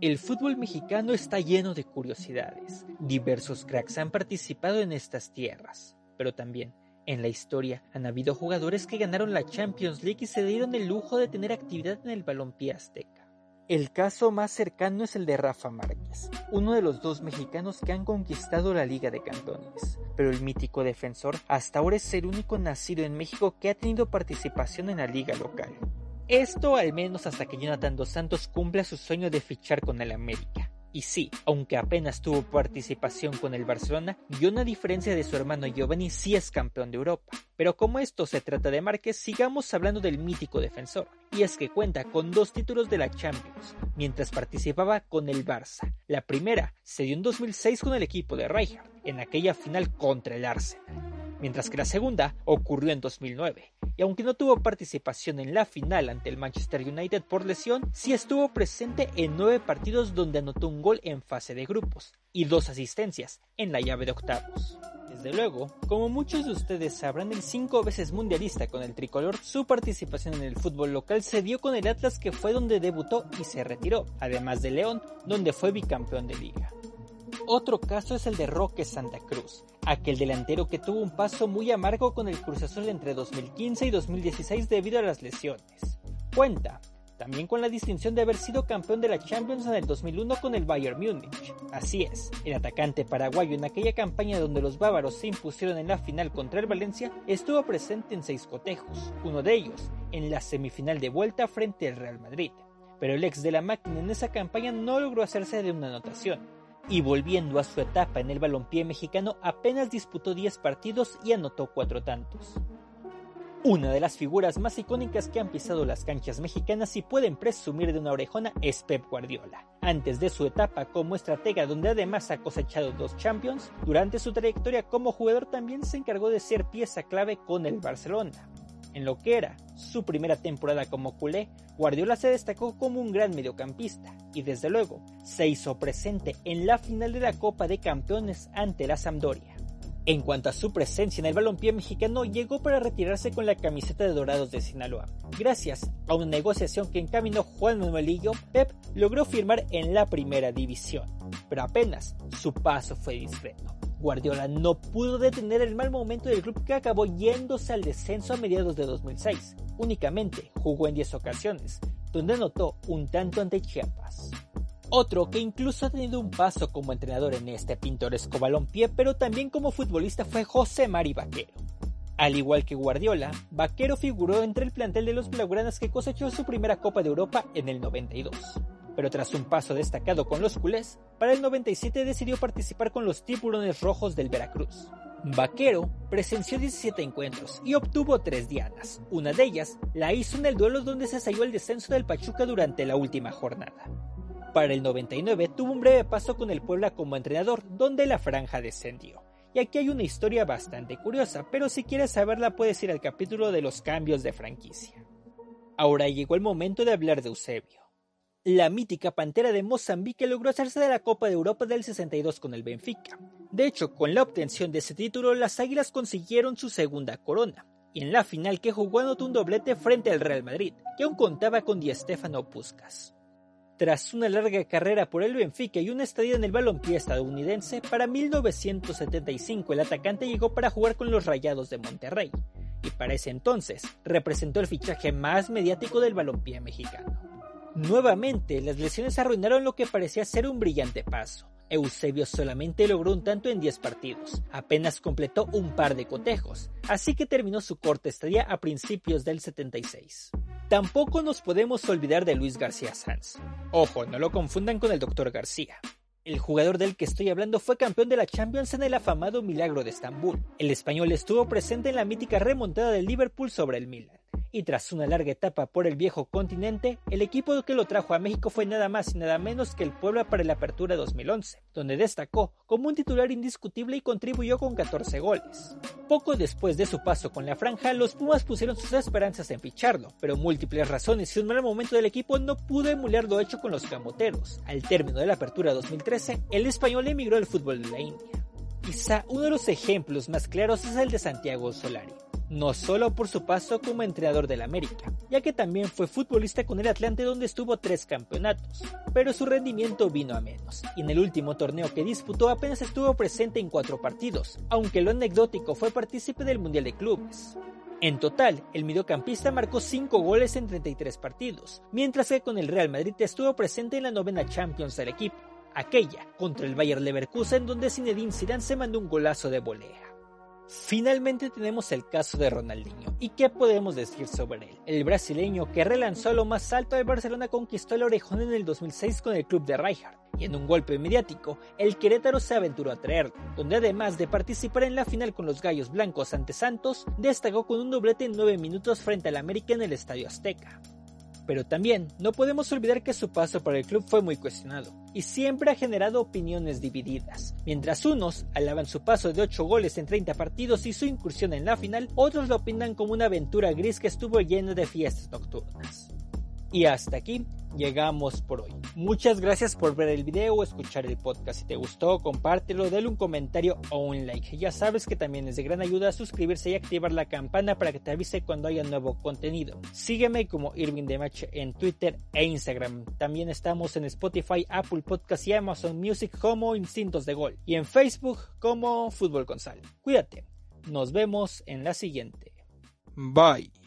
El fútbol mexicano está lleno de curiosidades. Diversos cracks han participado en estas tierras, pero también en la historia han habido jugadores que ganaron la Champions League y se dieron el lujo de tener actividad en el balompié azteca. El caso más cercano es el de Rafa Márquez, uno de los dos mexicanos que han conquistado la Liga de Cantones, pero el mítico defensor hasta ahora es el único nacido en México que ha tenido participación en la liga local. Esto al menos hasta que Jonathan Dos Santos cumpla su sueño de fichar con el América. Y sí, aunque apenas tuvo participación con el Barcelona, y una diferencia de su hermano Giovanni sí es campeón de Europa. Pero como esto se trata de Márquez, sigamos hablando del mítico defensor. Y es que cuenta con dos títulos de la Champions, mientras participaba con el Barça. La primera se dio en 2006 con el equipo de Rijkaard, en aquella final contra el Arsenal mientras que la segunda ocurrió en 2009. Y aunque no tuvo participación en la final ante el Manchester United por lesión, sí estuvo presente en nueve partidos donde anotó un gol en fase de grupos y dos asistencias en la llave de octavos. Desde luego, como muchos de ustedes sabrán, el cinco veces mundialista con el tricolor, su participación en el fútbol local se dio con el Atlas que fue donde debutó y se retiró, además de León, donde fue bicampeón de liga. Otro caso es el de Roque Santa Cruz, aquel delantero que tuvo un paso muy amargo con el Cruz Azul entre 2015 y 2016 debido a las lesiones. Cuenta también con la distinción de haber sido campeón de la Champions en el 2001 con el Bayern Múnich. Así es, el atacante paraguayo en aquella campaña donde los bávaros se impusieron en la final contra el Valencia estuvo presente en seis cotejos, uno de ellos en la semifinal de vuelta frente al Real Madrid. Pero el ex de la máquina en esa campaña no logró hacerse de una anotación, y volviendo a su etapa en el balompié mexicano apenas disputó 10 partidos y anotó 4 tantos. Una de las figuras más icónicas que han pisado las canchas mexicanas y pueden presumir de una orejona es Pep Guardiola. Antes de su etapa como estratega donde además ha cosechado dos Champions, durante su trayectoria como jugador también se encargó de ser pieza clave con el Barcelona. En lo que era su primera temporada como culé, Guardiola se destacó como un gran mediocampista y desde luego se hizo presente en la final de la Copa de Campeones ante la Sampdoria. En cuanto a su presencia en el balompié mexicano, llegó para retirarse con la camiseta de Dorados de Sinaloa. Gracias a una negociación que encaminó Juan Manuelillo, Pep logró firmar en la primera división, pero apenas su paso fue discreto. Guardiola no pudo detener el mal momento del club que acabó yéndose al descenso a mediados de 2006. Únicamente jugó en 10 ocasiones, donde anotó un tanto ante Chiapas. Otro que incluso ha tenido un paso como entrenador en este pintoresco balompié, pero también como futbolista fue José Mari Vaquero. Al igual que Guardiola, Vaquero figuró entre el plantel de los Blaugranas que cosechó su primera Copa de Europa en el 92 pero tras un paso destacado con los culés, para el 97 decidió participar con los tiburones rojos del Veracruz. Vaquero presenció 17 encuentros y obtuvo 3 dianas. Una de ellas la hizo en el duelo donde se salió el descenso del Pachuca durante la última jornada. Para el 99 tuvo un breve paso con el Puebla como entrenador, donde la franja descendió. Y aquí hay una historia bastante curiosa, pero si quieres saberla puedes ir al capítulo de los cambios de franquicia. Ahora llegó el momento de hablar de Eusebio. La mítica Pantera de Mozambique logró hacerse de la Copa de Europa del 62 con el Benfica. De hecho, con la obtención de ese título, las Águilas consiguieron su segunda corona. Y en la final que jugó anotó un doblete frente al Real Madrid, que aún contaba con Di Stefano Puskas. Tras una larga carrera por el Benfica y una estadía en el balompié estadounidense, para 1975 el atacante llegó para jugar con los Rayados de Monterrey, y para ese entonces representó el fichaje más mediático del balompié mexicano. Nuevamente, las lesiones arruinaron lo que parecía ser un brillante paso. Eusebio solamente logró un tanto en 10 partidos, apenas completó un par de cotejos, así que terminó su corta estadía a principios del 76. Tampoco nos podemos olvidar de Luis García Sanz. Ojo, no lo confundan con el Dr. García. El jugador del que estoy hablando fue campeón de la Champions en el afamado Milagro de Estambul. El español estuvo presente en la mítica remontada del Liverpool sobre el Milan y tras una larga etapa por el viejo continente, el equipo que lo trajo a México fue nada más y nada menos que el Puebla para la Apertura 2011, donde destacó como un titular indiscutible y contribuyó con 14 goles. Poco después de su paso con la franja, los Pumas pusieron sus esperanzas en ficharlo, pero múltiples razones y un mal momento del equipo no pudo emular lo hecho con los camoteros. Al término de la Apertura 2013, el español emigró al fútbol de la India. Quizá uno de los ejemplos más claros es el de Santiago Solari no solo por su paso como entrenador del América, ya que también fue futbolista con el Atlante donde estuvo tres campeonatos, pero su rendimiento vino a menos, y en el último torneo que disputó apenas estuvo presente en cuatro partidos, aunque lo anecdótico fue partícipe del Mundial de Clubes. En total, el mediocampista marcó 5 goles en 33 partidos, mientras que con el Real Madrid estuvo presente en la novena Champions del equipo, aquella contra el Bayer Leverkusen donde Zinedine Zidane se mandó un golazo de volea. Finalmente tenemos el caso de Ronaldinho. ¿Y qué podemos decir sobre él? El brasileño que relanzó a lo más alto de Barcelona conquistó el orejón en el 2006 con el club de Rijkaard. Y en un golpe mediático, el Querétaro se aventuró a traerlo, donde además de participar en la final con los Gallos Blancos ante Santos, destacó con un doblete en 9 minutos frente al América en el Estadio Azteca. Pero también no podemos olvidar que su paso por el club fue muy cuestionado y siempre ha generado opiniones divididas. Mientras unos alaban su paso de 8 goles en 30 partidos y su incursión en la final, otros lo opinan como una aventura gris que estuvo llena de fiestas nocturnas. Y hasta aquí llegamos por hoy. Muchas gracias por ver el video o escuchar el podcast. Si te gustó, compártelo, dale un comentario o un like. Ya sabes que también es de gran ayuda suscribirse y activar la campana para que te avise cuando haya nuevo contenido. Sígueme como Irving Demache en Twitter e Instagram. También estamos en Spotify, Apple Podcast y Amazon Music como Instintos de Gol. Y en Facebook como Fútbol con Sal. Cuídate. Nos vemos en la siguiente. Bye.